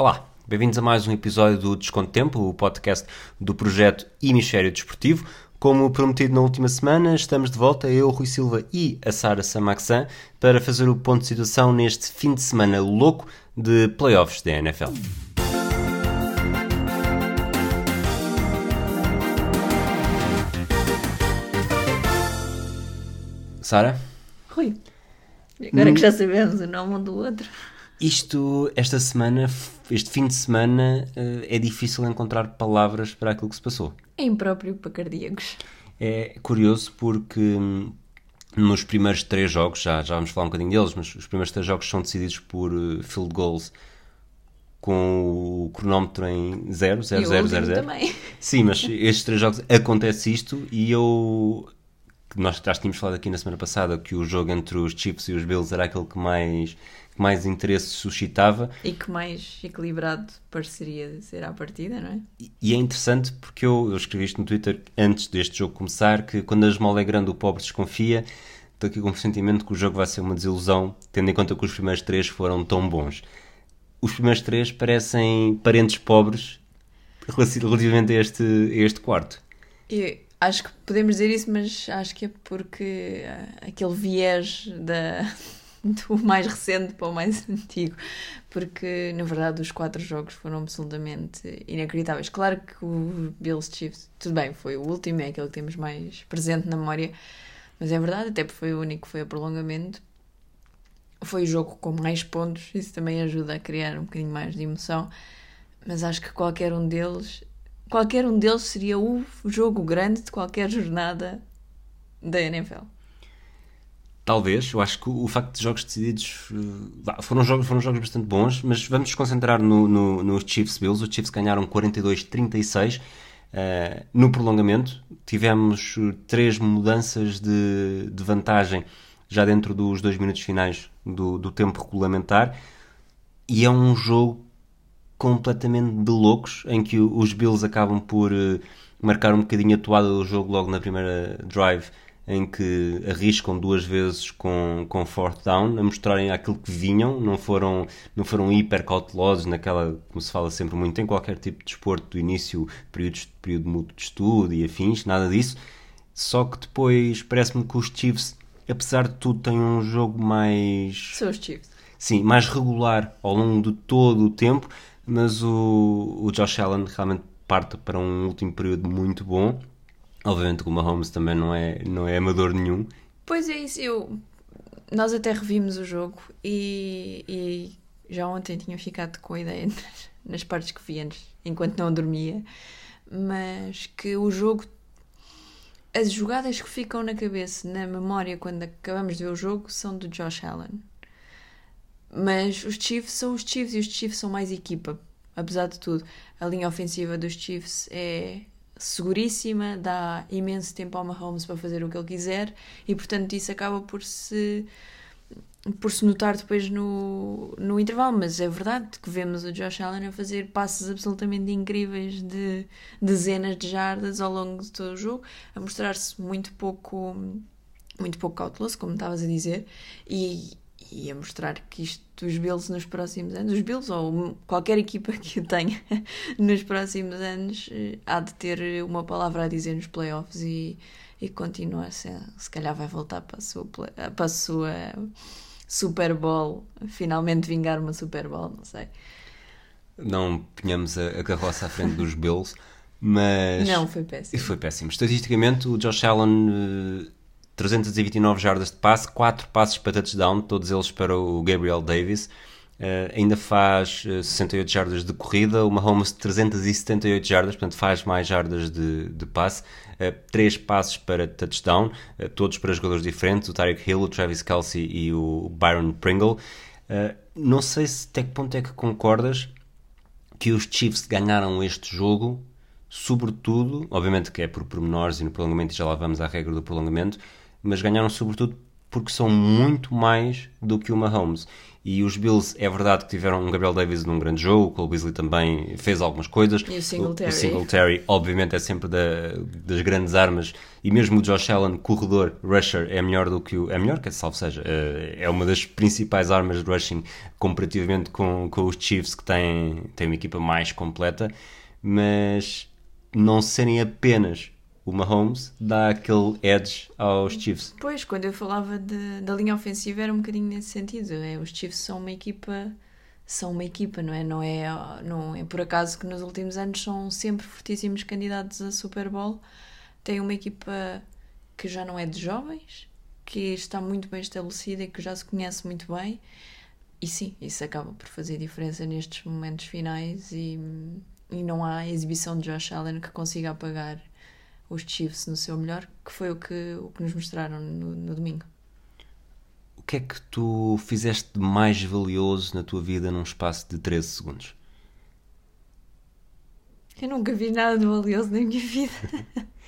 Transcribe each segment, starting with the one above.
Olá, bem-vindos a mais um episódio do Desconto Tempo, o podcast do projeto Hemisfério Desportivo. Como prometido na última semana, estamos de volta, eu, Rui Silva e a Sara Samaxan, para fazer o ponto de situação neste fim de semana louco de playoffs da NFL. Sara? Rui. Agora que já sabemos o nome um do outro. Isto, esta semana, este fim de semana, eh, é difícil encontrar palavras para aquilo que se passou. É impróprio para cardíacos. É curioso porque hum, nos primeiros três jogos, já, já vamos falar um bocadinho deles, mas os primeiros três jogos são decididos por eh, field goals com o cronómetro em 0, 0, 0, 0, 0. também. Sim, mas estes três jogos acontece isto e eu nós já tínhamos falado aqui na semana passada que o jogo entre os Chiefs e os Bills era aquele que mais que mais interesse suscitava. E que mais equilibrado pareceria ser à partida, não é? E é interessante porque eu, eu escrevi isto no Twitter antes deste jogo começar, que quando a esmola é grande o pobre desconfia. Estou aqui com o pressentimento que o jogo vai ser uma desilusão, tendo em conta que os primeiros três foram tão bons. Os primeiros três parecem parentes pobres relativamente a este, a este quarto. Eu acho que podemos dizer isso, mas acho que é porque aquele viés da, do mais recente para o mais antigo, porque na verdade os quatro jogos foram absolutamente inacreditáveis. Claro que o Bills Chiefs, tudo bem, foi o último, é aquele que temos mais presente na memória, mas é verdade, até porque foi o único que foi a prolongamento. Foi o jogo com mais pontos, isso também ajuda a criar um bocadinho mais de emoção, mas acho que qualquer um deles, qualquer um deles seria o jogo grande de qualquer jornada da NFL. Talvez, eu acho que o facto de jogos decididos uh, foram jogos, foram jogos bastante bons, mas vamos nos concentrar no, no, Chiefs Bills. Os Chiefs ganharam 42-36 uh, no prolongamento. Tivemos uh, três mudanças de, de, vantagem já dentro dos dois minutos finais do, do tempo regulamentar, e é um jogo completamente de loucos em que os Bills acabam por uh, marcar um bocadinho a toada do jogo logo na primeira drive em que arriscam duas vezes com, com fourth down, a mostrarem aquilo que vinham, não foram, não foram hiper cautelosos naquela, como se fala sempre muito, em qualquer tipo de desporto, do início, períodos, período mútuo de estudo e afins, nada disso. Só que depois parece-me que os Chiefs, apesar de tudo, têm um jogo mais. São os Chiefs. Sim, mais regular ao longo de todo o tempo, mas o, o Josh Allen realmente parte para um último período muito bom Obviamente que o Mahomes também não é, não é amador nenhum. Pois é isso, eu... Nós até revimos o jogo e, e já ontem tinha ficado com a ideia nas, partes que vi antes, enquanto não dormia, mas que o jogo as jogadas que ficam na cabeça, na memória, quando acabamos de ver o jogo, são do Josh Allen. Mas os Chiefs são os Chiefs e os Chiefs são mais equipa, apesar de tudo. A linha ofensiva dos Chiefs é seguríssima, dá imenso tempo ao Mahomes para fazer o que ele quiser e, portanto, isso acaba por se por se notar depois no, no intervalo, mas é verdade que vemos o Josh Allen a fazer passos absolutamente incríveis de dezenas de jardas ao longo de todo o jogo, a mostrar-se muito pouco muito pouco cauteloso, como estavas a dizer, e, e a mostrar que isto dos Bills nos próximos anos, os Bills ou qualquer equipa que o tenha nos próximos anos, eh, há de ter uma palavra a dizer nos playoffs e, e continuar, se, se calhar vai voltar para a sua, para a sua Super Bowl, finalmente vingar uma Super Bowl, não sei. Não punhamos a, a carroça à frente dos Bills, mas. Não, foi péssimo. Foi péssimo. Estatisticamente, o Josh Allen eh, 329 jardas de passe, 4 passes para touchdown, todos eles para o Gabriel Davis. Uh, ainda faz uh, eh, 68 jardas de corrida, o Mahomes 378 jardas, portanto faz mais jardas de, de passe, uh, 3 passes para touchdown, uh, todos para jogadores diferentes, o Tyreek Hill, o Travis Kelsey e o Byron Pringle. não sei se até que ponto é que concordas que os Chiefs ganharam este jogo, sobretudo, obviamente que é por pormenores e no prolongamento, já lá vamos à regra do prolongamento, mas ganharam sobretudo porque são muito mais do que o Mahomes. E os Bills, é verdade que tiveram um Gabriel Davis num grande jogo, o Cole Beasley também fez algumas coisas. E o Singletary. O, Singletary, obviamente, é sempre da, das grandes armas. E mesmo o Josh Allen, corredor, rusher, é melhor do que o. É melhor, que salvo seja. Eh, é uma das principais armas de rushing comparativamente com, com os Chiefs, que têm, têm uma equipa mais completa. Mas não serem apenas o Mahomes dá aquele edge aos Chiefs. Pois, quando eu falava de, da linha ofensiva era um bocadinho nesse sentido. É, os Chiefs são uma equipa, são uma equipa, não é? Não é, não é por acaso que nos últimos anos são sempre fortíssimos candidatos a Super Bowl. Tem uma equipa que já não é de jovens, que está muito bem estabelecida e que já se conhece muito bem. E sim, isso acaba por fazer diferença nestes momentos finais e, e não há exibição de Josh Allen que consiga apagar os Chiefs no seu melhor, que foi o que, o que nos mostraram no, no domingo. O que é que tu fizeste de mais valioso na tua vida num espaço de 13 segundos? Eu nunca vi nada de valioso na minha vida.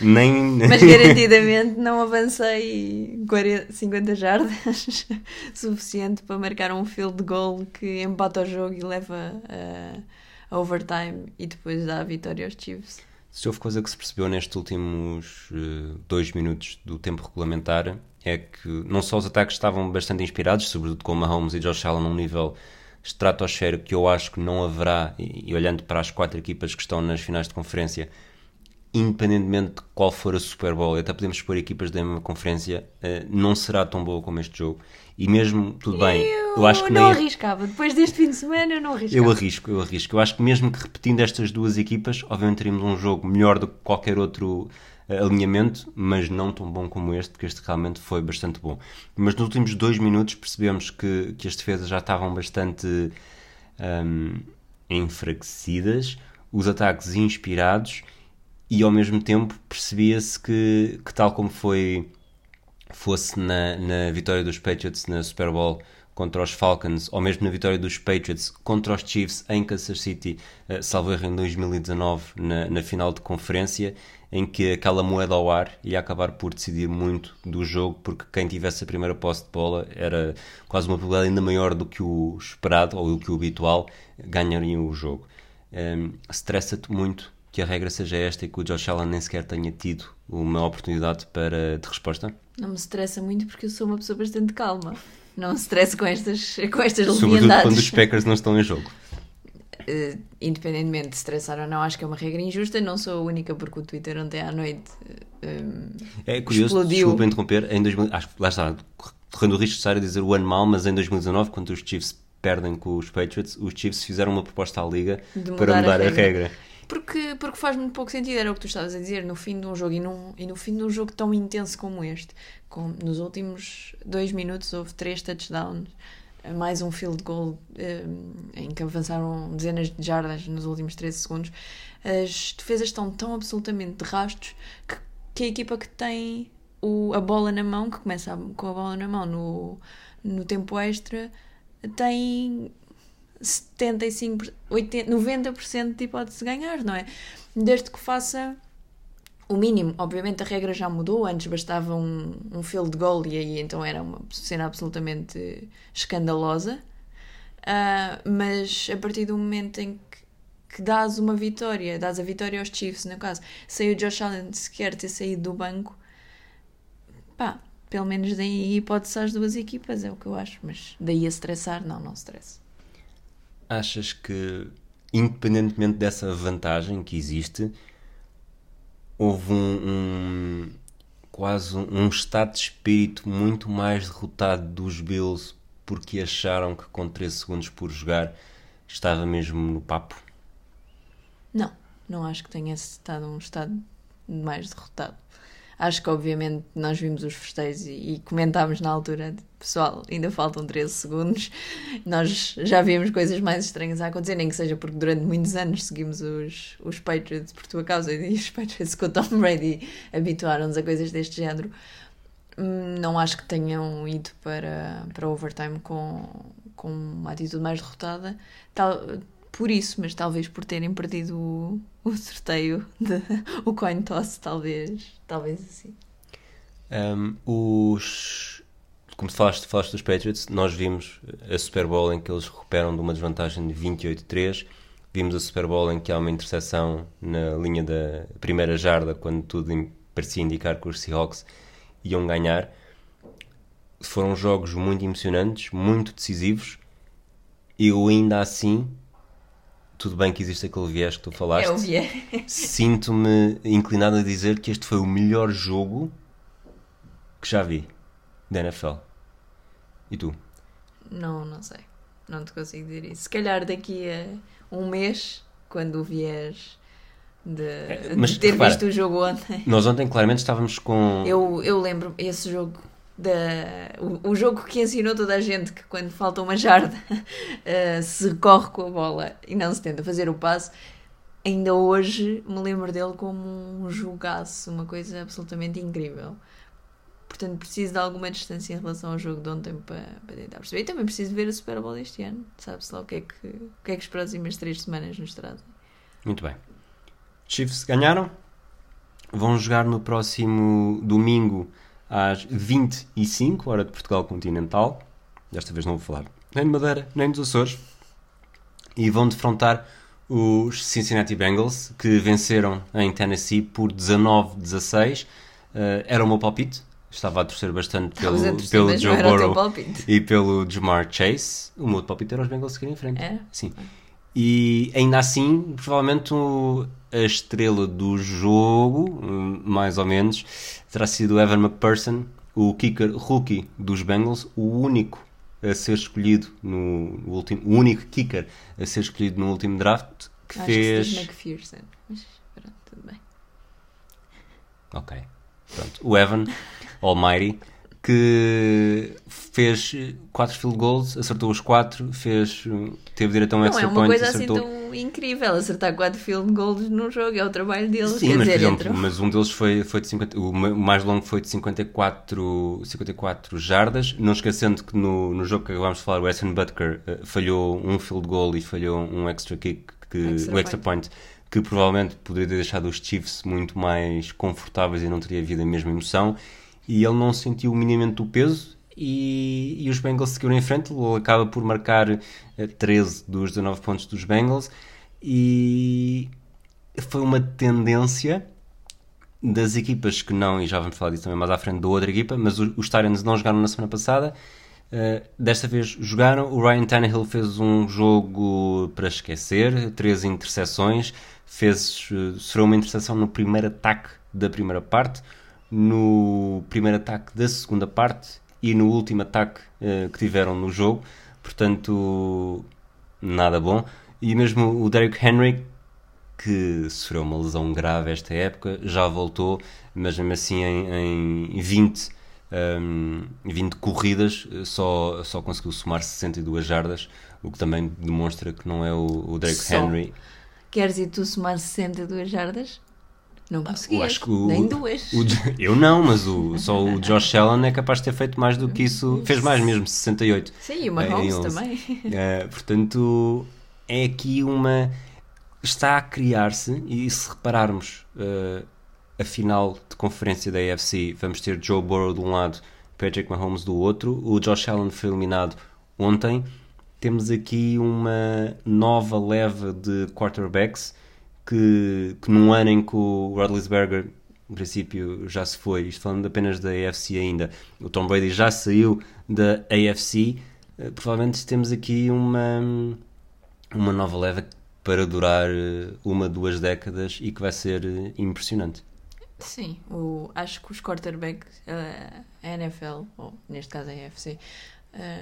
Nem... Mas garantidamente não avancei 40, 50 jardas suficiente para marcar um field goal que empata o jogo e leva a, a overtime e depois dá a vitória aos Chiefs. Se houve coisa que se percebeu nestes últimos uh, dois minutos do tempo regulamentar é que não só os ataques estavam bastante inspirados, sobretudo com Mahomes e Josh Allen num nível estratosférico que eu acho que não haverá, e, e olhando para as quatro equipas que estão nas finais de conferência, independentemente de qual for a Super Bowl, até podemos pôr equipas da mesma conferência, uh, não será tão boa como este jogo. E mesmo, tudo bem, eu, eu acho que não nem... arriscava. Depois deste fim de semana, eu não arriscava. Eu arrisco, eu arrisco. Eu acho que mesmo que repetindo estas duas equipas, obviamente teríamos um jogo melhor do que qualquer outro uh, alinhamento, mas não tão bom como este, porque este realmente foi bastante bom. Mas nos últimos dois minutos percebemos que, que as defesas já estavam bastante um, enfraquecidas, os ataques inspirados e ao mesmo tempo percebia-se que, que tal como foi fosse na, na vitória dos Patriots na Super Bowl contra os Falcons, ou mesmo na vitória dos Patriots contra os Chiefs em Kansas City, uh, salvo erro em 2019, na, na final de conferência, em que aquela moeda ao ar ia acabar por decidir muito do jogo, porque quem tivesse a primeira posse de bola era quase uma probabilidade ainda maior do que o esperado ou do que o habitual, ganhariam o jogo. Um, ehm, Stressa-te muito que a regra seja esta e que o Josh Allen nem sequer tenha tido uma oportunidade para, de resposta? Não me estressa muito porque eu sou uma pessoa bastante calma. Não me estresso com estas, com estas Sobretudo quando os Packers não estão em jogo. Uh, independentemente de estressar ou não, acho que é uma regra injusta. Não sou a única porque o Twitter ontem à noite uh, é curioso, explodiu. desculpa interromper, em 2000, acho, lá está, correndo o risco de estar a dizer o ano mal, mas em 2019, quando os Chiefs perdem com os Patriots, os Chiefs fizeram uma proposta à Liga mudar para mudar a regra. A regra. Porque, porque faz muito pouco sentido, era o que tu estavas a dizer, no fim de um jogo e, num, e no fim de um jogo tão intenso como este. Com, nos últimos dois minutos houve três touchdowns, mais um field goal um, em que avançaram dezenas de jardas nos últimos 13 segundos. As defesas estão tão absolutamente de rastros que, que a equipa que tem o, a bola na mão, que começa com a bola na mão no, no tempo extra, tem 75, 80, 90% de hipótese de ganhar, não é? Desde que faça o mínimo. Obviamente a regra já mudou, antes bastava um, um field goal e aí então era uma cena absolutamente escandalosa. Uh, mas a partir do momento em que, que dás uma vitória, dás a vitória aos Chiefs, no caso, saiu Josh Allen sequer ter saído do banco, pá, pelo menos daí hipótese às duas equipas, é o que eu acho, mas daí a estressar, não, não stress achas que, independentemente dessa vantagem que existe, houve um, um quase um, estado de espírito muito mais derrotado dos Bills porque acharam que com 13 segundos por jogar estava mesmo no papo? Não, não acho que tenha estado um estado mais derrotado. Acho que, obviamente, nós vimos os festejos e, e comentámos na altura, pessoal, ainda faltam 13 segundos. Nós já vimos coisas mais estranhas a acontecer, nem que seja porque durante muitos anos seguimos os, os Patriots por tua causa e os Patriots com o Tom Brady habituaram-nos a coisas deste género. Não acho que tenham ido para, para overtime com, com uma atitude mais derrotada. Tal, por isso, mas talvez por terem perdido o, o sorteio, de, o coin toss, talvez, talvez assim. Um, os como falaste, falaste dos Patriots, nós vimos a Super Bowl em que eles recuperam de uma desvantagem de 28-3. Vimos a Super Bowl em que há uma interseção na linha da primeira jarda, quando tudo parecia indicar que os Seahawks iam ganhar. Foram jogos muito emocionantes, muito decisivos. Eu ainda assim, tudo bem que existe aquele viés que tu falaste. É o viés. Sinto-me inclinado a dizer que este foi o melhor jogo que já vi da NFL. E tu? Não, não sei. Não te consigo dizer isso. Se calhar daqui a um mês, quando o viés de, É, mas, de ter repara, visto o jogo ontem. Nós ontem claramente estávamos com. Eu, eu lembro esse jogo. Da, o, o jogo que ensinou toda a gente que quando falta uma jarda eh, se corre com a bola e não se tenta fazer o passo. Ainda hoje me lembro dele como um jogaço, uma coisa absolutamente incrível. Portanto, preciso de alguma distância em relação ao jogo de ontem para, para tentar perceber. E também preciso ver a Super Bowl este ano. Sabe-se lá o que, é que, o que é que as próximas três semanas nos trazem. Muito bem. Chiefs ganharam. Vão jogar no próximo domingo às 25, hora de Portugal Continental. Desta vez não vou falar nem de Madeira, nem dos Açores. E vão defrontar os Cincinnati Bengals, que venceram em Tennessee por 19-16. Uh, era o meu palpite. Estava a torcer bastante pelo, torcer, pelo Joe Burrow e pelo Jamar Chase. O meu palpite era os Bengals seguirem em frente. Era? Sim. E ainda assim, provavelmente o- a estrela do jogo, mais ou menos, terá sido o Evan McPherson, o kicker rookie dos Bengals, o único a ser escolhido no último, o único kicker a ser escolhido no último draft que Acho fez. que McPherson. Mas pronto, tudo bem. Ok. Pronto. O Evan Almighty que fez 4 field goals, acertou os 4, fez, teve direito a um Não extra é uma point, coisa assim acertou. tão incrível acertar 4 field goals num jogo, é o trabalho deles. Sim, mas por dizer, exemplo, mas um deles foi, foi de 50, o ma- o mais longo foi de 54, 54 jardas, não esquecendo que no, no jogo que acabámos de falar, o Weston Butker eh, falhou um field goal e falhou um extra kick, que, Extra o extra point, que provavelmente poderia ter deixado os Chiefs muito mais confortáveis e não teria havido a mesma emoção, e ele não sentiu minimamente o peso, e, e os Bengals seguiram em frente, ele acaba por marcar eh, 13 dos 19 pontos dos Bengals, e foi uma tendência das equipas que não, e já vamos falar disso também mais à frente da outra equipa, mas os, os Tyrants não jogaram na semana passada. Uh, desta vez jogaram. O Ryan Tannehill fez um jogo para esquecer, três interseções, fez, uh, sofreu uma interseção no primeiro ataque da primeira parte, no primeiro ataque da segunda parte e no último ataque uh, que tiveram no jogo. Portanto, nada bom. E mesmo o Derrick Henry, que sofreu uma lesão grave esta época, já voltou, mas mesmo assim em, em 20, um, 20 corridas só, só conseguiu somar 62 jardas, o que também demonstra que não é o, o Derrick Só. Henry. Queres ir tu somar 62 jardas? Não Eu conseguias, acho que o- nem duas. o- eu não, mas o, só o Josh Allen é capaz de ter feito mais do que isso. Fez mais mesmo, 68. Sim, e o É, Mahomes 11. também. Uh, portanto, é aqui uma. Está a criar-se, e se repararmos uh, a final de conferência da AFC, vamos ter Joe Burrow de um lado, Patrick Mahomes do outro. O Josh Allen foi eliminado ontem. Temos aqui uma nova leva de quarterbacks que, que num ano em que o Rodlisberger, em princípio, já se foi, isto falando apenas da AFC ainda, o Tom Brady já saiu da AFC, eh, provavelmente temos aqui uma, uma nova leva para durar eh, uma, duas décadas e que vai ser eh, impressionante. Sim, o, acho que os quarterbacks, a NFL, ou neste caso a AFC,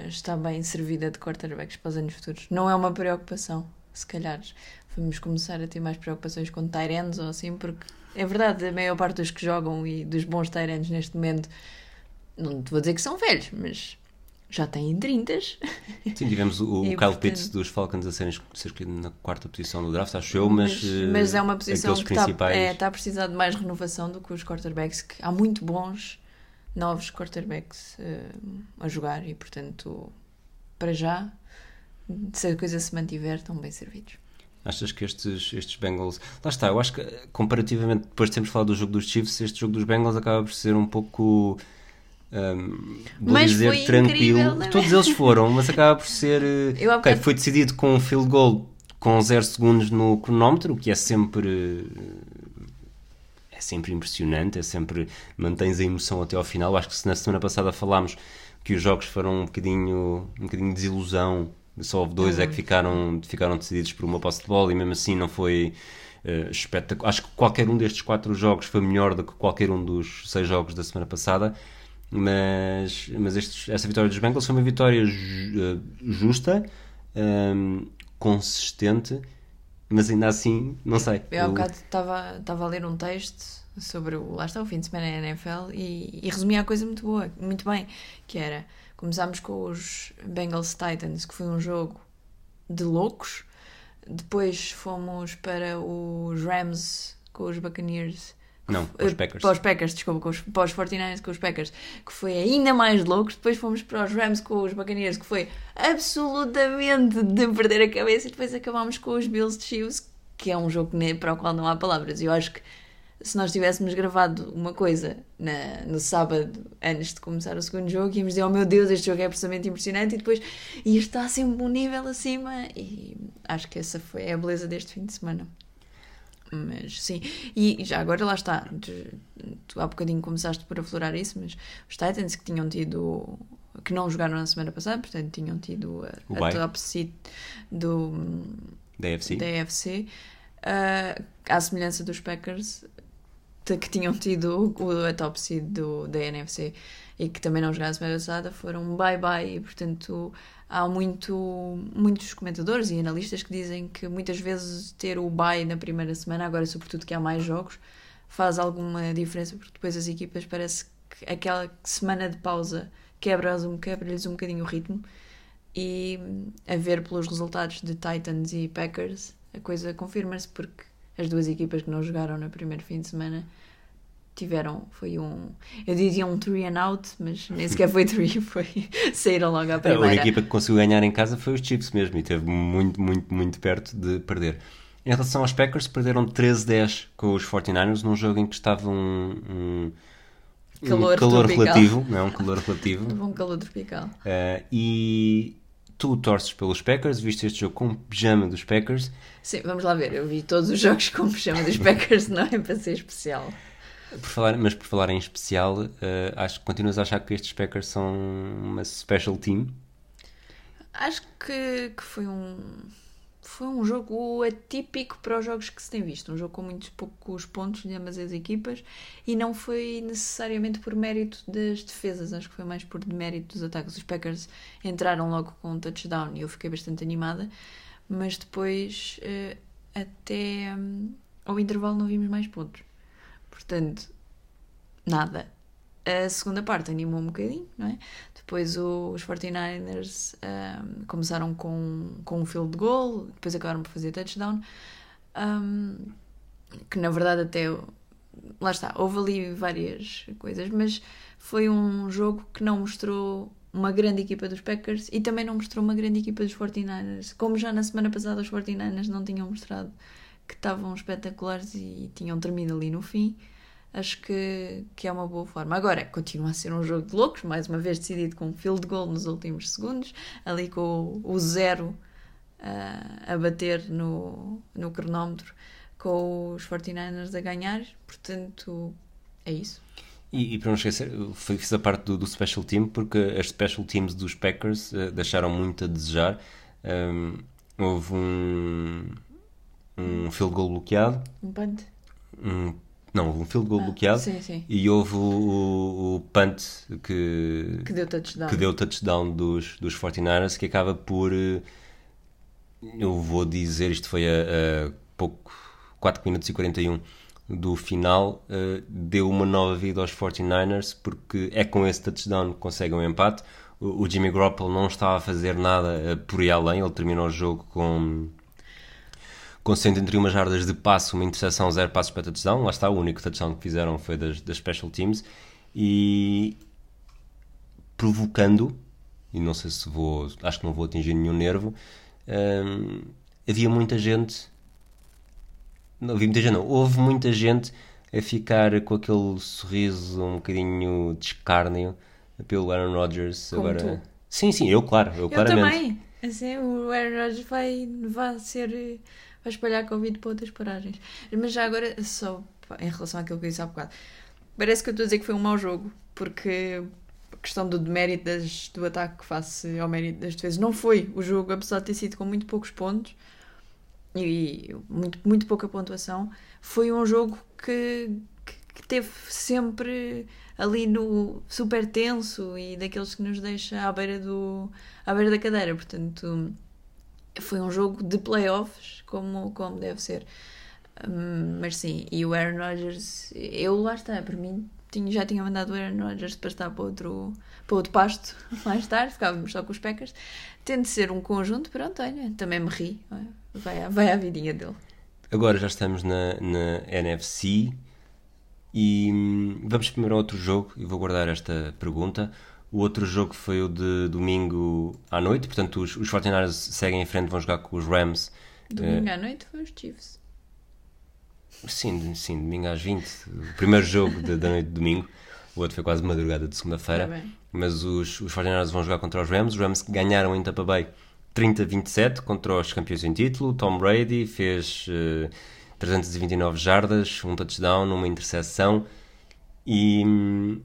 está bem servida de quarterbacks para os anos futuros. Não é uma preocupação, se calhar. Vamos começar a ter mais preocupações com Tyrants ou assim, porque é verdade, a maior parte dos que jogam e dos bons Tyrants neste momento, não te vou dizer que são velhos, mas já têm 30. Sim, tivemos o, E, Kyle portanto- Pitts dos Falcons a ser, ser escolhido na quarta posição do draft, acho eu, mas, eh, mas é uma posição aqueles que está, principais. é, está a precisar de mais renovação do que os quarterbacks, que há muito bons novos quarterbacks eh, a jogar e, portanto, para já, se a coisa se mantiver, estão bem servidos. Achas que estes, estes Bengals. Lá está, eu acho que comparativamente, depois de termos falado do jogo dos Chiefs, este jogo dos Bengals acaba por ser um pouco Um, vou Mas dizer tranquilo. incrível, é? Todos eles foram, mas acaba por ser. eh, Eu há ok, foi decidido com um field goal com 0 segundos no cronómetro, o que é sempre. eh, É sempre impressionante, é sempre. mantens a emoção até ao final. Acho que se na semana passada falámos que os jogos foram um bocadinho, um bocadinho de desilusão, só houve dois é que ficaram, ficaram decididos por uma posse de bola e mesmo assim não foi eh, espetacular. Acho que qualquer um destes quatro jogos foi melhor do que qualquer um dos seis jogos da semana passada. Mas, mas estes- essa vitória dos Bengals foi uma vitória ju- eh, justa, ehm, consistente, mas ainda assim, não sei. Eu há bocado estava estava a ler um texto sobre o, lá está, o fim de semana na NFL e, e resumia a coisa muito boa, muito bem, que era, começámos com os Bengals Titans, que foi um jogo de loucos, depois fomos para os Rams com os Buccaneers, Não, para os eh, Packers. Para os Packers, desculpa, com os, para os 49ers com os Packers, que foi ainda mais loucos. Depois fomos para os Rams com os Buccaneers, que foi absolutamente de perder a cabeça. E depois acabámos com os Bills de Chiefs, que é um jogo para o qual não há palavras. Eu acho que se nós tivéssemos gravado uma coisa na- no sábado, antes de começar o segundo jogo, íamos dizer: Oh meu Deus, este jogo é absolutamente impressionante. E depois ia estar sempre um nível acima. E acho que essa foi a beleza deste fim de semana. Mas sim, e já agora lá está. Tu, há bocadinho começaste por aflorar isso, mas os Titans que tinham tido. que não jogaram na semana passada, portanto tinham tido a, a top seed do, Da AFC. da ah, à semelhança dos Packers, que tinham tido o, a top seed do, da NFC e que também não jogaram a semana passada, foram bye-bye e, portanto, há muito, muitos comentadores e analistas que dizem que muitas vezes ter o bye na primeira semana, agora sobretudo que há mais jogos, faz alguma diferença, porque depois as equipas parece que aquela semana de pausa quebra-lhes um, quebra um bocadinho o ritmo e a ver pelos resultados de Titans e Packers, a coisa confirma-se porque as duas equipas que não jogaram no primeiro fim de semana tiveram, foi um, eu diria um three and out, mas nem sequer foi three, foi saíram logo à A primeira. única equipa que conseguiu ganhar em casa foi os Chiefs mesmo e esteve muito, muito, muito perto de perder. Em relação aos Packers, perderam 13-10 com os 49ers num jogo em que estava um, um, um Calor calor tropical. relativo, não é? Um calor relativo. Um calor tropical. Eh, e tu torces pelos Packers, viste este jogo com pijama dos Packers. Sim, vamos lá ver, eu vi todos os jogos com pijama dos Packers, não é para ser especial. Por falar, mas por falar em especial, eh, acho continuas a achar que estes Packers são uma special team. Acho que, que foi um foi um jogo atípico para os jogos que se tem visto. Um jogo com muitos poucos pontos de ambas as equipas e não foi necessariamente por mérito das defesas, acho que foi mais por mérito dos ataques. Os Packers entraram logo com um touchdown e eu fiquei bastante animada, mas depois eh, até hum, ao intervalo não vimos mais pontos. Portanto, nada. A segunda parte animou um bocadinho, não é? Depois os 49ers ahm, começaram com, com um field goal, depois acabaram por fazer touchdown. ahm, que na verdade até lá está, houve ali várias coisas, mas foi um jogo que não mostrou uma grande equipa dos Packers e também não mostrou uma grande equipa dos 49ers. Como já na semana passada os 49ers não tinham mostrado que estavam espetaculares e tinham terminado ali no fim, acho que, que é uma boa forma. Agora, continua a ser um jogo de loucos, mais uma vez decidido com um field goal nos últimos segundos, ali com o, o zero ah, a bater no, no cronómetro, com os 49ers a ganhar, portanto, é isso. E, e para não esquecer, fiz a parte do, do special team porque as special teams dos Packers eh, deixaram muito a desejar. Um, houve um, um field goal bloqueado, Um punt? um, não, houve um field goal Ah, bloqueado Sim, sim. e houve o, o, o punt que, Que deu touchdown. que deu touchdown dos, dos 49ers que acaba por eh, eu vou dizer isto foi a, a pouco 4 minutos e 41 do final eh, deu uma nova vida aos 49ers porque é com esse touchdown que conseguem um empate o, o Jimmy Garoppolo não estava a fazer nada eh, por ir além ele terminou o jogo com com 131 jardas de passo, uma interseção, zero passos para touchdown. Lá está, o único touchdown que fizeram foi das, das special teams. E provocando, e não sei se vou, acho que não vou atingir nenhum nervo, hum, havia muita gente, não havia muita gente, não, houve muita gente a ficar com aquele sorriso um bocadinho de escárnio pelo Aaron Rodgers. Como agora... tu. Sim, sim, eu, claro, eu, Eu claramente. também. Assim, o Aaron Rodgers vai, vai ser. Vai espalhar Covid para outras paragens. Mas já agora, só em relação àquilo que eu disse há bocado, parece que eu estou a dizer que foi um mau jogo, porque a questão do demérito das, do ataque face ao mérito das defesas não foi o jogo, apesar de ter sido com muito poucos pontos e muito, muito pouca pontuação, foi um jogo que, que teve sempre ali no super tenso e daqueles que nos deixa à beira, do, à beira da cadeira. Portanto, foi um jogo de playoffs, como, como deve ser. Hum, mas sim, e o Aaron Rodgers, eu lá está, para mim tinha, já tinha mandado o Aaron Rodgers para estar para outro, para outro pasto mais tarde, ficávamos só com os Packers. Tendo de ser um conjunto, pronto, olha, também me ri, vai, à- vai à vidinha dele. Agora já estamos na, na NFC e hum, vamos primeiro ao outro jogo e vou guardar esta pergunta. O outro jogo foi o de domingo à noite, portanto os, os 49ers seguem em frente, vão jogar com os Rams. Domingo à noite foi os Chiefs. Sim, sim, domingo às 20, o primeiro jogo da, da noite de domingo. O outro foi quase madrugada de segunda-feira. Tá. Mas os, os 49ers vão jogar contra os Rams. Os Rams ganharam em Tampa Bay 30-27 contra os campeões em título. Tom Brady fez eh, 329 jardas, um touchdown, uma interseção. E hum,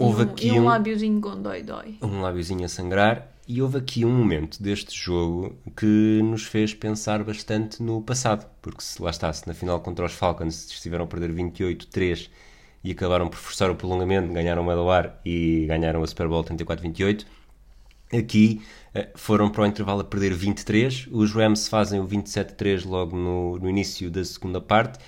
houve um, aqui um um, lábiozinho com dói-dói. um lábiozinho a sangrar. E houve aqui um momento deste jogo que nos fez pensar bastante no passado. Porque se lá está, se na final contra os Falcons estiveram a perder 28-3 e acabaram por forçar o prolongamento, ganharam o medal ar e ganharam a Super Bowl 34-28, aqui eh, foram para o intervalo a perder 23. Os Rams fazem o 27-3 logo no, no início da segunda parte.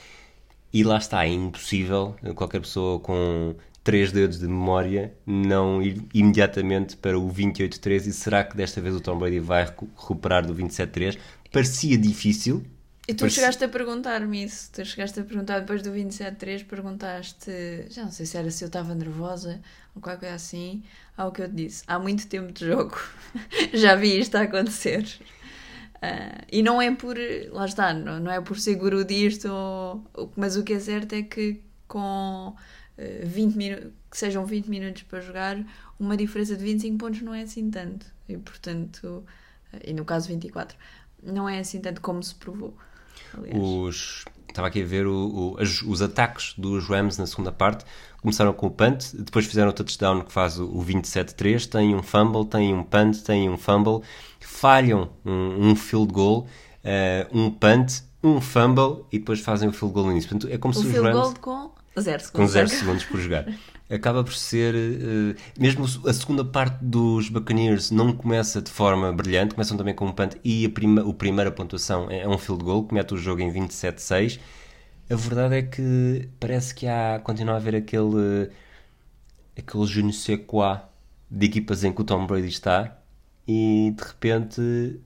E lá está, é impossível qualquer pessoa com três dedos de memória não ir imediatamente para o 28-3 e será que desta vez o Tom Brady vai recu- recuperar do 27-3? Parecia difícil. E tu chegaste a perguntar-me isso. Tu chegaste a perguntar depois do 27-3, perguntaste. Já não sei se era se eu estava nervosa ou qualquer coisa assim. Ao que eu te disse. Há muito tempo de jogo. Já vi isto a acontecer. Ah, e não é por. Lá está, não, não é por ser guru disto. Ou, mas o que é certo é que com 20 minutos. Que sejam 20 minutos para jogar, uma diferença de 25 pontos não é assim tanto. E portanto. E no caso 24. Não é assim tanto como se provou. Aliás. Os, estava aqui a ver o- o- os ataques dos Rams na segunda parte. Começaram com o punt, depois fizeram o touchdown que faz o, o 27-3. Tem um fumble, tem um punt, tem um fumble. Falham um, um field goal, eh, um punt, um fumble e depois fazem o field goal no início. Portanto, é como O se os Rams. goal com 0 com segundos. 0 segundos por jogar. Acaba por ser. eh, mesmo a segunda parte dos Buccaneers não começa de forma brilhante, começam também com um punt e a, prima, a primeira pontuação é um field goal que mete o jogo em 27-6. A verdade é que parece que há, continua a haver aquele. aquele je ne sais quoi de equipas em que o Tom Brady está e de repente.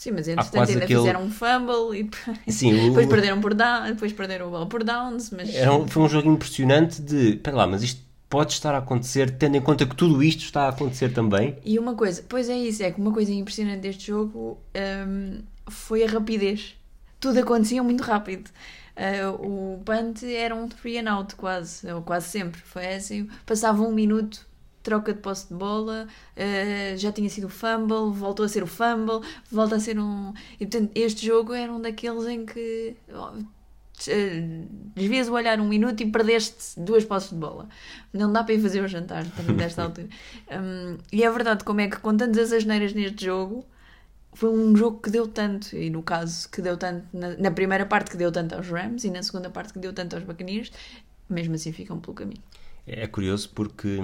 Sim, mas entretanto quase ainda aquele- fizeram um fumble e Sim, o- depois perderam por down, depois perderam o bola por downs, mas Era um- foi um jogo impressionante de. Espera lá, mas isto pode estar a acontecer, tendo em conta que tudo isto está a acontecer também. E uma coisa, pois é isso, é que uma coisa impressionante deste jogo hum, foi a rapidez. Tudo acontecia muito rápido. Ah, o punt era um free and out quase, ou quase sempre. Foi assim, passava um minuto, troca de posse de bola, ah, já tinha sido o fumble, voltou a ser o fumble, volta a ser um. E portanto, este jogo era um daqueles em que oh, eh, desvias o olhar um minuto e perdeste duas posses de bola. Não dá para ir fazer o jantar também desta altura. Hum, e é verdade, como é que com tantas asneiras neste jogo, foi um jogo que deu tanto, e no caso que deu tanto, na, na primeira parte que deu tanto aos Rams e na segunda parte que deu tanto aos Buccaneers, mesmo assim ficam pelo caminho. É curioso porque,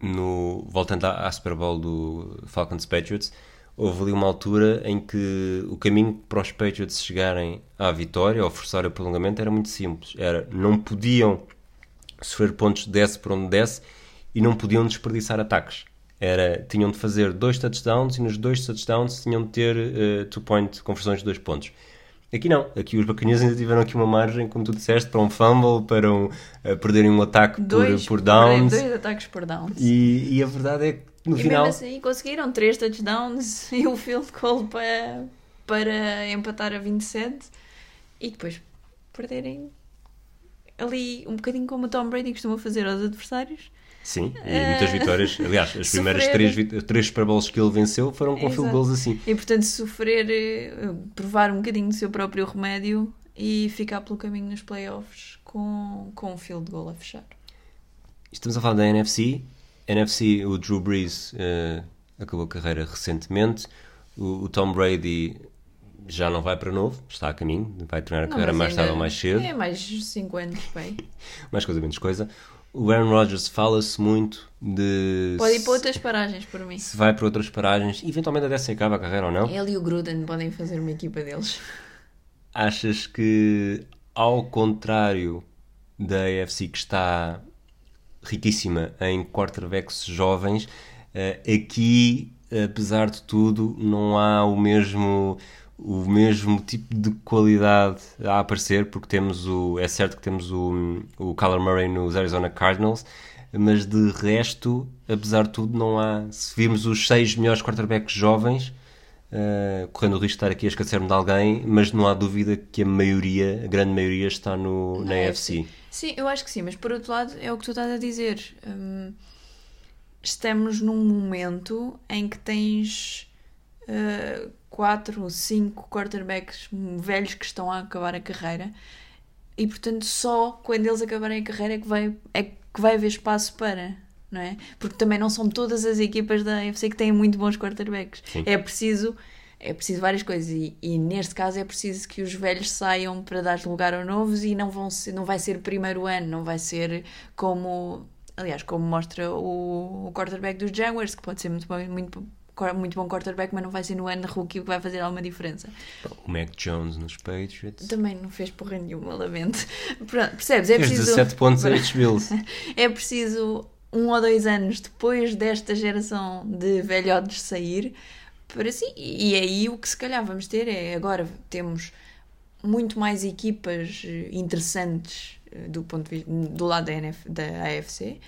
no, voltando à, à Super Bowl do Falcons Patriots, houve ali uma altura em que o caminho para os Patriots chegarem à vitória ou forçar o prolongamento era muito simples. Era, não podiam sofrer pontos desse por onde desse e não podiam desperdiçar ataques. Era, tinham de fazer dois touchdowns e nos dois touchdowns tinham de ter uh, two-point conversões de dois pontos. Aqui não, aqui os bacaninhos ainda tiveram aqui uma margem, como tu disseste, para um fumble, para um, uh, perderem um ataque Dois, por, por downs. Dois ataques por downs. E, e a verdade é que no e final. mesmo assim conseguiram três touchdowns e o field goal para, para empatar a 27 e depois perderem ali um bocadinho como o Tom Brady costuma fazer aos adversários. Sim, e muitas vitórias. Aliás, as primeiras Sofrer. três, vit- três Super Bowls que ele venceu foram com field Exato. goals assim. E portanto, sofrer, eh, provar um bocadinho do seu próprio remédio e ficar pelo caminho nos playoffs com, com um field goal a fechar. Estamos a falar da NFC. NFC, o Drew Brees eh, acabou a carreira recentemente. O, o Tom Brady já não vai para novo, está a caminho, vai terminar a Não, carreira mais tarde ou mais cedo. É, mais 5 anos, bem. Mais coisa, menos coisa. O Aaron Rodgers fala-se muito de Pode ir para outras paragens por mim. se vai para outras paragens, eventualmente até se acaba a carreira ou não. Ele e o Gruden podem fazer uma equipa deles. Achas que, ao contrário da AFC, que está riquíssima em quarterbacks jovens, eh, aqui, apesar de tudo, não há o mesmo o mesmo tipo de qualidade a aparecer, porque temos o. É certo que temos o, o Kyler Murray nos Arizona Cardinals, mas de resto, apesar de tudo, não há. Se virmos os seis melhores quarterbacks jovens, Uh, correndo o risco de estar aqui a esquecer-me de alguém, mas não há dúvida que a maioria, a grande maioria, está no, na AFC. Sim, eu acho que sim, mas por outro lado é o que tu estás a dizer. Hum, estamos num momento em que tens uh, quatro ou cinco quarterbacks velhos que estão a acabar a carreira e portanto só quando eles acabarem a carreira é que vai, é que vai haver espaço para. Não é? Porque também não são todas as equipas da AFC que têm muito bons quarterbacks. Sim. É preciso é preciso várias coisas e, e neste caso é preciso que os velhos saiam para dar lugar aos novos e não vão ser, não vai ser primeiro ano, não vai ser como aliás, como mostra o, o quarterback dos Jaguars, que pode ser muito bom, muito, muito bom quarterback, mas não vai ser no ano rookie o que vai fazer alguma diferença. O Mac Jones nos Patriots. Também não fez porra nenhuma, lamento. Pronto, percebes? É Fez preciso 17 pontos a estes Bills. é preciso um ou dois anos depois desta geração de velhotes sair para si. E aí o que se calhar vamos ter é agora temos muito mais equipas eh, interessantes eh, do ponto de vista do lado da, NF, da AFC,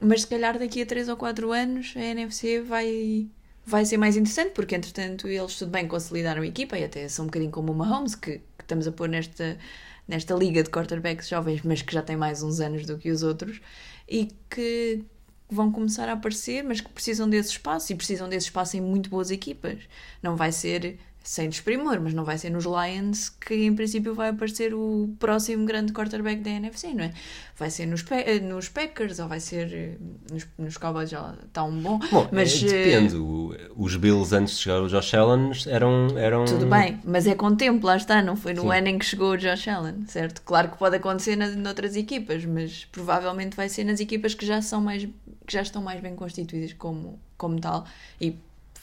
mas se calhar daqui a 3 ou 4 anos a NFC vai vai ser mais interessante, porque entretanto eles tudo bem consolidaram a equipa e até são um bocadinho como o Mahomes, que, que estamos a pôr nesta, nesta liga de quarterbacks jovens, mas que já tem mais uns anos do que os outros, e que vão começar a aparecer, mas que precisam desse espaço, e precisam desse espaço em muito boas equipas. Não vai ser sem desprimor, mas não vai ser nos Lions que em princípio vai aparecer o próximo grande quarterback da NFC, não é? Vai ser nos, Pe- nos Packers ou vai ser eh, nos, nos Cowboys já está um bom, Bom, mas eh, eh, depende. O- Os Bills, antes de chegar o Josh Allen, eram. eram... Tudo bem, mas é com tempo, lá está, não foi no Sim. ano em que chegou o Josh Allen, certo? Claro que pode acontecer nas, noutras equipas, mas provavelmente vai ser nas equipas que já são mais que já estão mais bem constituídas como, como tal. E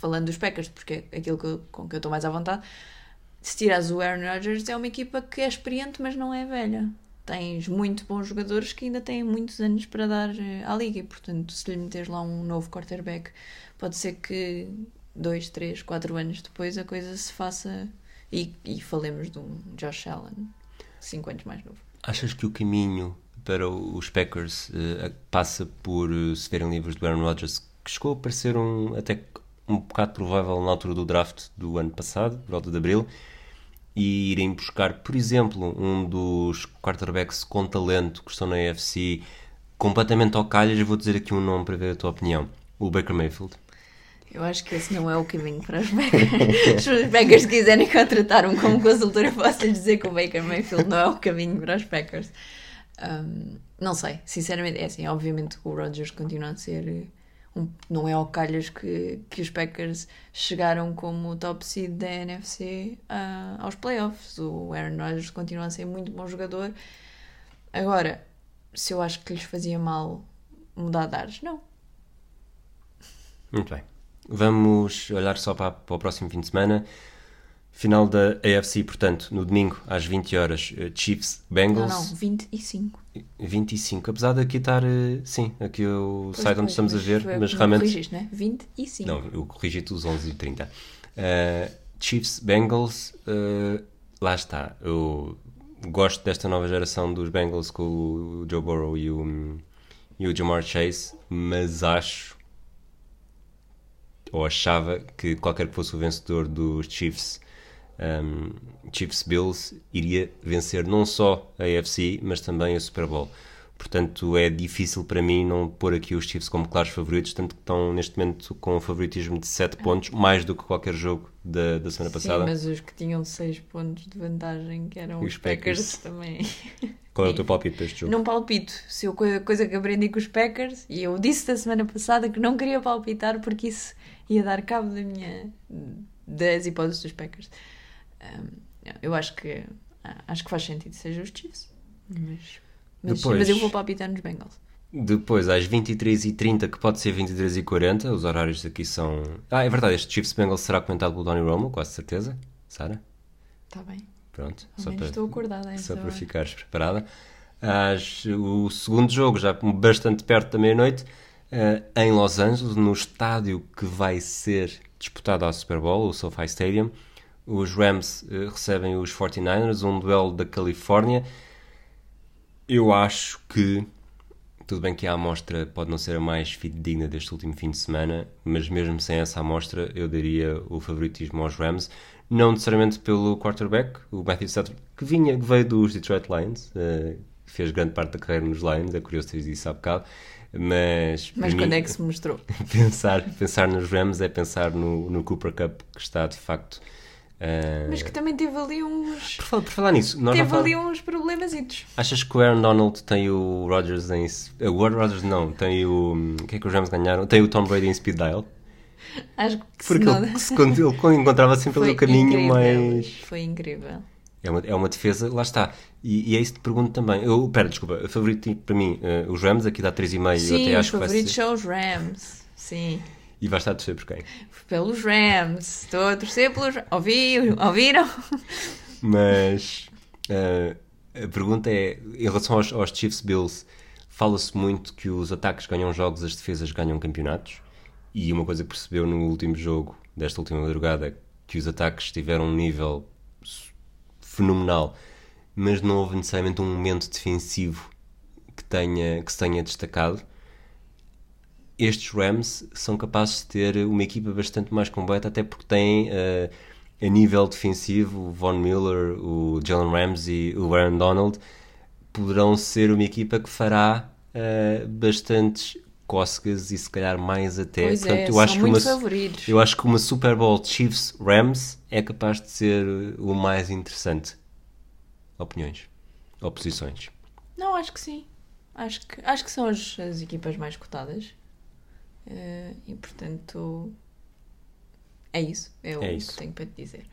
falando dos Packers, porque é aquilo que com que eu estou mais à vontade, se tiras o Aaron Rodgers, é uma equipa que é experiente, mas não é velha. Tens muito bons jogadores que ainda têm muitos anos para dar eh, à liga e, portanto, se lhe meteres lá um novo quarterback, pode ser que dois, três, quatro anos depois a coisa se faça e, e falemos de um Josh Allen, cinco anos mais novo. Achas que o caminho para os Packers eh, passa por eh, se verem livros do Aaron Rodgers, que chegou a parecer um, até um bocado provável na altura do draft do ano passado, por volta de abril, e irem buscar, por exemplo, um dos quarterbacks com talento que estão na AFC, completamente ao calhas, vou dizer aqui um nome para ver a tua opinião, o Baker Mayfield. Eu acho que esse não é o caminho para os Packers. Se os Packers quiserem contratar um como consultor, eu posso lhes dizer que o Baker Mayfield não é o caminho para os Packers. Um, não sei, sinceramente, é assim, obviamente o Rodgers continua a ser um, não é ao calhas que, que os Packers chegaram como top seed da NFC ah, aos playoffs. O Aaron Rodgers continua a ser muito bom jogador. Agora, se eu acho que lhes fazia mal mudar de ares, não. Muito bem. Vamos olhar só para, para o próximo fim de semana. Final da AFC, portanto, no domingo às 20 horas, eh, Chiefs Não, Bengals. não, 25. 25, apesar daqui estar, eh, sim, aqui o Pois, site onde estamos a ver, mas realmente. corrigiste, não é? 25. Não, eu corrigi-te os 11 e 30. Uh, Chiefs Bengals, uh, lá está. Eu gosto desta nova geração dos Bengals com o Joe Burrow e o, e o Jamar Chase, mas acho ou achava que qualquer que fosse o vencedor dos Chiefs, um, Chiefs Bills, iria vencer não só a AFC, mas também a Super Bowl. Portanto, é difícil para mim não pôr aqui os Chiefs como claros favoritos, tanto que estão neste momento com um favoritismo de 7 pontos, mais do que qualquer jogo da, da semana passada. Sim, mas os que tinham 6 pontos de vantagem, que eram os, Os Packers, Packers. também. Qual é o teu palpite para este jogo? Não palpito. Se eu, coisa, coisa que aprendi com os Packers, e eu disse da semana passada que não queria palpitar porque isso ia dar cabo da minha, das hipóteses dos Packers. Um, eu acho que acho que faz sentido que seja os Chiefs. Mas, mas, Depois- mas eu vou palpitar nos Bengals. Depois, às 23h30, que pode ser 23h40, os horários aqui são. Ah, é verdade, este Chiefs Bengals será comentado pelo Donny Romo, quase certeza. Sara? Está Tá bem. Pronto, Ao só para, estou acordada só para hora. ficares preparada. Às- o segundo jogo, já bastante perto da meia-noite, eh, em Los Angeles, no estádio que vai ser disputado ao Super Bowl, o SoFi Stadium. Os Rams eh, recebem os 49ers, um duelo da Califórnia. Eu acho que tudo bem que a amostra pode não ser a mais fidedigna deste último fim de semana, mas mesmo sem essa amostra, eu daria o favoritismo aos Rams. Não necessariamente pelo quarterback, o Matthew Stafford, que, vinha, que veio dos Detroit Lions, eh, fez grande parte da carreira nos Lions, é curioso ter isso há bocado, mas, Mas mim, quando é que se mostrou? pensar, pensar nos Rams é pensar no, no Cooper Cup, que está de facto. Eh, Mas que também teve ali uns. por, falar, por falar nisso, nós Teve ali uns problemasitos. Achas que o Aaron Donald tem o Rodgers em. eh, O Aaron Rodgers não, tem o. O que é que os Rams ganharam? Tem o Tom Brady em speed dial. Acho que se Porque não... ele, se, ele encontrava sempre ali Foi o caminho mais. Foi incrível. É uma, é uma defesa, lá está. E, e é isso que te pergunto também. Eu, pera, desculpa, favorito para mim, eh, os Rams, aqui dá 3,5. Eu Sim, até os acho que vai favoritos ser. são os Rams. Sim. E vai estar a torcer por quem? Pelos Rams. Estou a torcer pelos. Ouvi, ouviram? Mas eh, a pergunta é: em relação aos, aos Chiefs Bills, fala-se muito que os ataques ganham jogos, as defesas ganham campeonatos. E uma coisa que percebeu no último jogo, desta última madrugada, que os ataques tiveram um nível fenomenal, mas não houve necessariamente um momento defensivo que, tenha, que se tenha destacado. Estes Rams são capazes de ter uma equipa bastante mais completa, até porque têm eh, a nível defensivo o Von Miller, o Jalen Ramsey, o Aaron Donald, poderão ser uma equipa que fará eh, bastantes cócegas e se calhar mais até. Pois é, Portanto, eu são acho que uma, favoritos. eu acho que uma Super Bowl Chiefs Rams é capaz de ser o mais interessante. Opiniões, oposições. Não, acho que sim. Acho que, acho que são as, as equipas mais cotadas. Eh, e portanto. É isso. É o É isso. que tenho para te dizer.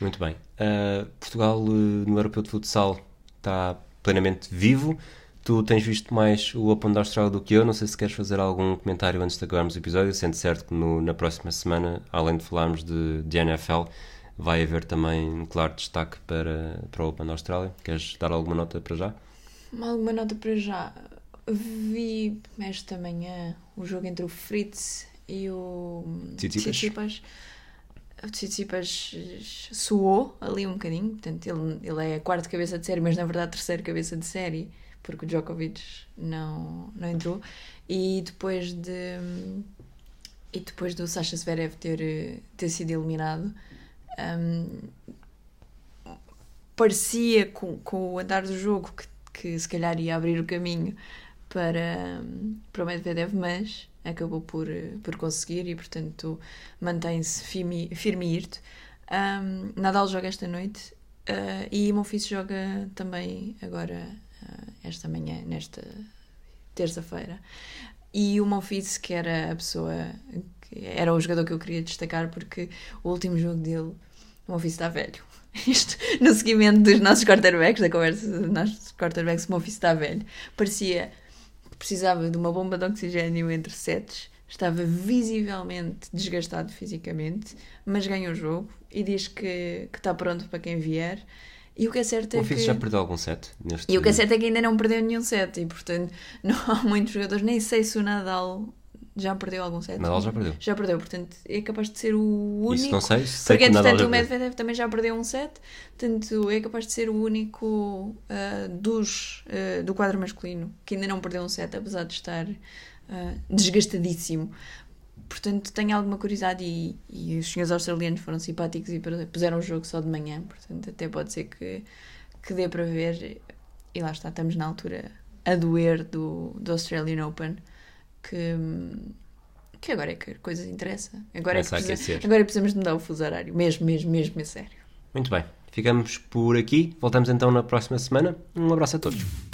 Muito bem. Uh, Portugal uh, no Europeu de Futsal está plenamente vivo. Tu tens visto mais o Open da Austrália do que eu. Não sei se queres fazer algum comentário antes de acabarmos o episódio, sendo certo que no- na próxima semana, além de falarmos de, de NFL, vai haver também um claro destaque para, para o Open da Austrália. Queres dar alguma nota para já? Alguma nota para já? Vi esta manhã o jogo entre o Fritz e o Tsitsipas. Tsitsipas. O Tsitsipas suou ali um bocadinho, portanto ele, ele é a quarta cabeça de série, mas na verdade terceira cabeça de série, porque o Djokovic não, não entrou. E depois de e depois do Sasha Zverev ter, ter sido eliminado, hum, parecia com, com o andar do jogo que, que se calhar ia abrir o caminho para, para o Medvedev, mas acabou por, por conseguir e, portanto, mantém-se firme, e irto. Um, Nadal joga esta noite uh, e Monfils joga também agora, uh, esta manhã, nesta terça-feira. E o Monfils, que era a pessoa, que era o jogador que eu queria destacar, porque o último jogo dele, o Monfils está velho. Isto no seguimento dos nossos quarterbacks, da conversa dos nossos quarterbacks, o Monfils está velho. Parecia precisava de uma bomba de oxigênio entre sets, estava visivelmente desgastado fisicamente, mas ganha o jogo e diz que, que está pronto para quem vier. E o que é certo é O que... já perdeu algum set neste E o que é certo é que ainda não perdeu nenhum set e, portanto, não há muitos jogadores, nem sei se o Nadal já perdeu algum set. Nadal já perdeu. Já perdeu, portanto, é capaz de ser o único. Isso não sei. Sei Porque, que entretanto, o. Medvedev também já perdeu um set, portanto, é capaz de ser o único ah, dos, ah, do quadro masculino que ainda não perdeu um set, apesar de estar ah, desgastadíssimo. Portanto, tenho alguma curiosidade e, e os senhores australianos foram simpáticos e puseram o jogo só de manhã, portanto, até pode ser que, que dê para ver. E lá está, estamos na altura a doer do, do Australian Open que, que agora é que a coisa interessa. Agora é, que precisa- agora precisamos de mudar o fuso horário. Mesmo, mesmo, mesmo, é sério. Muito bem. Ficamos por aqui. Voltamos então na próxima semana. Um abraço a todos.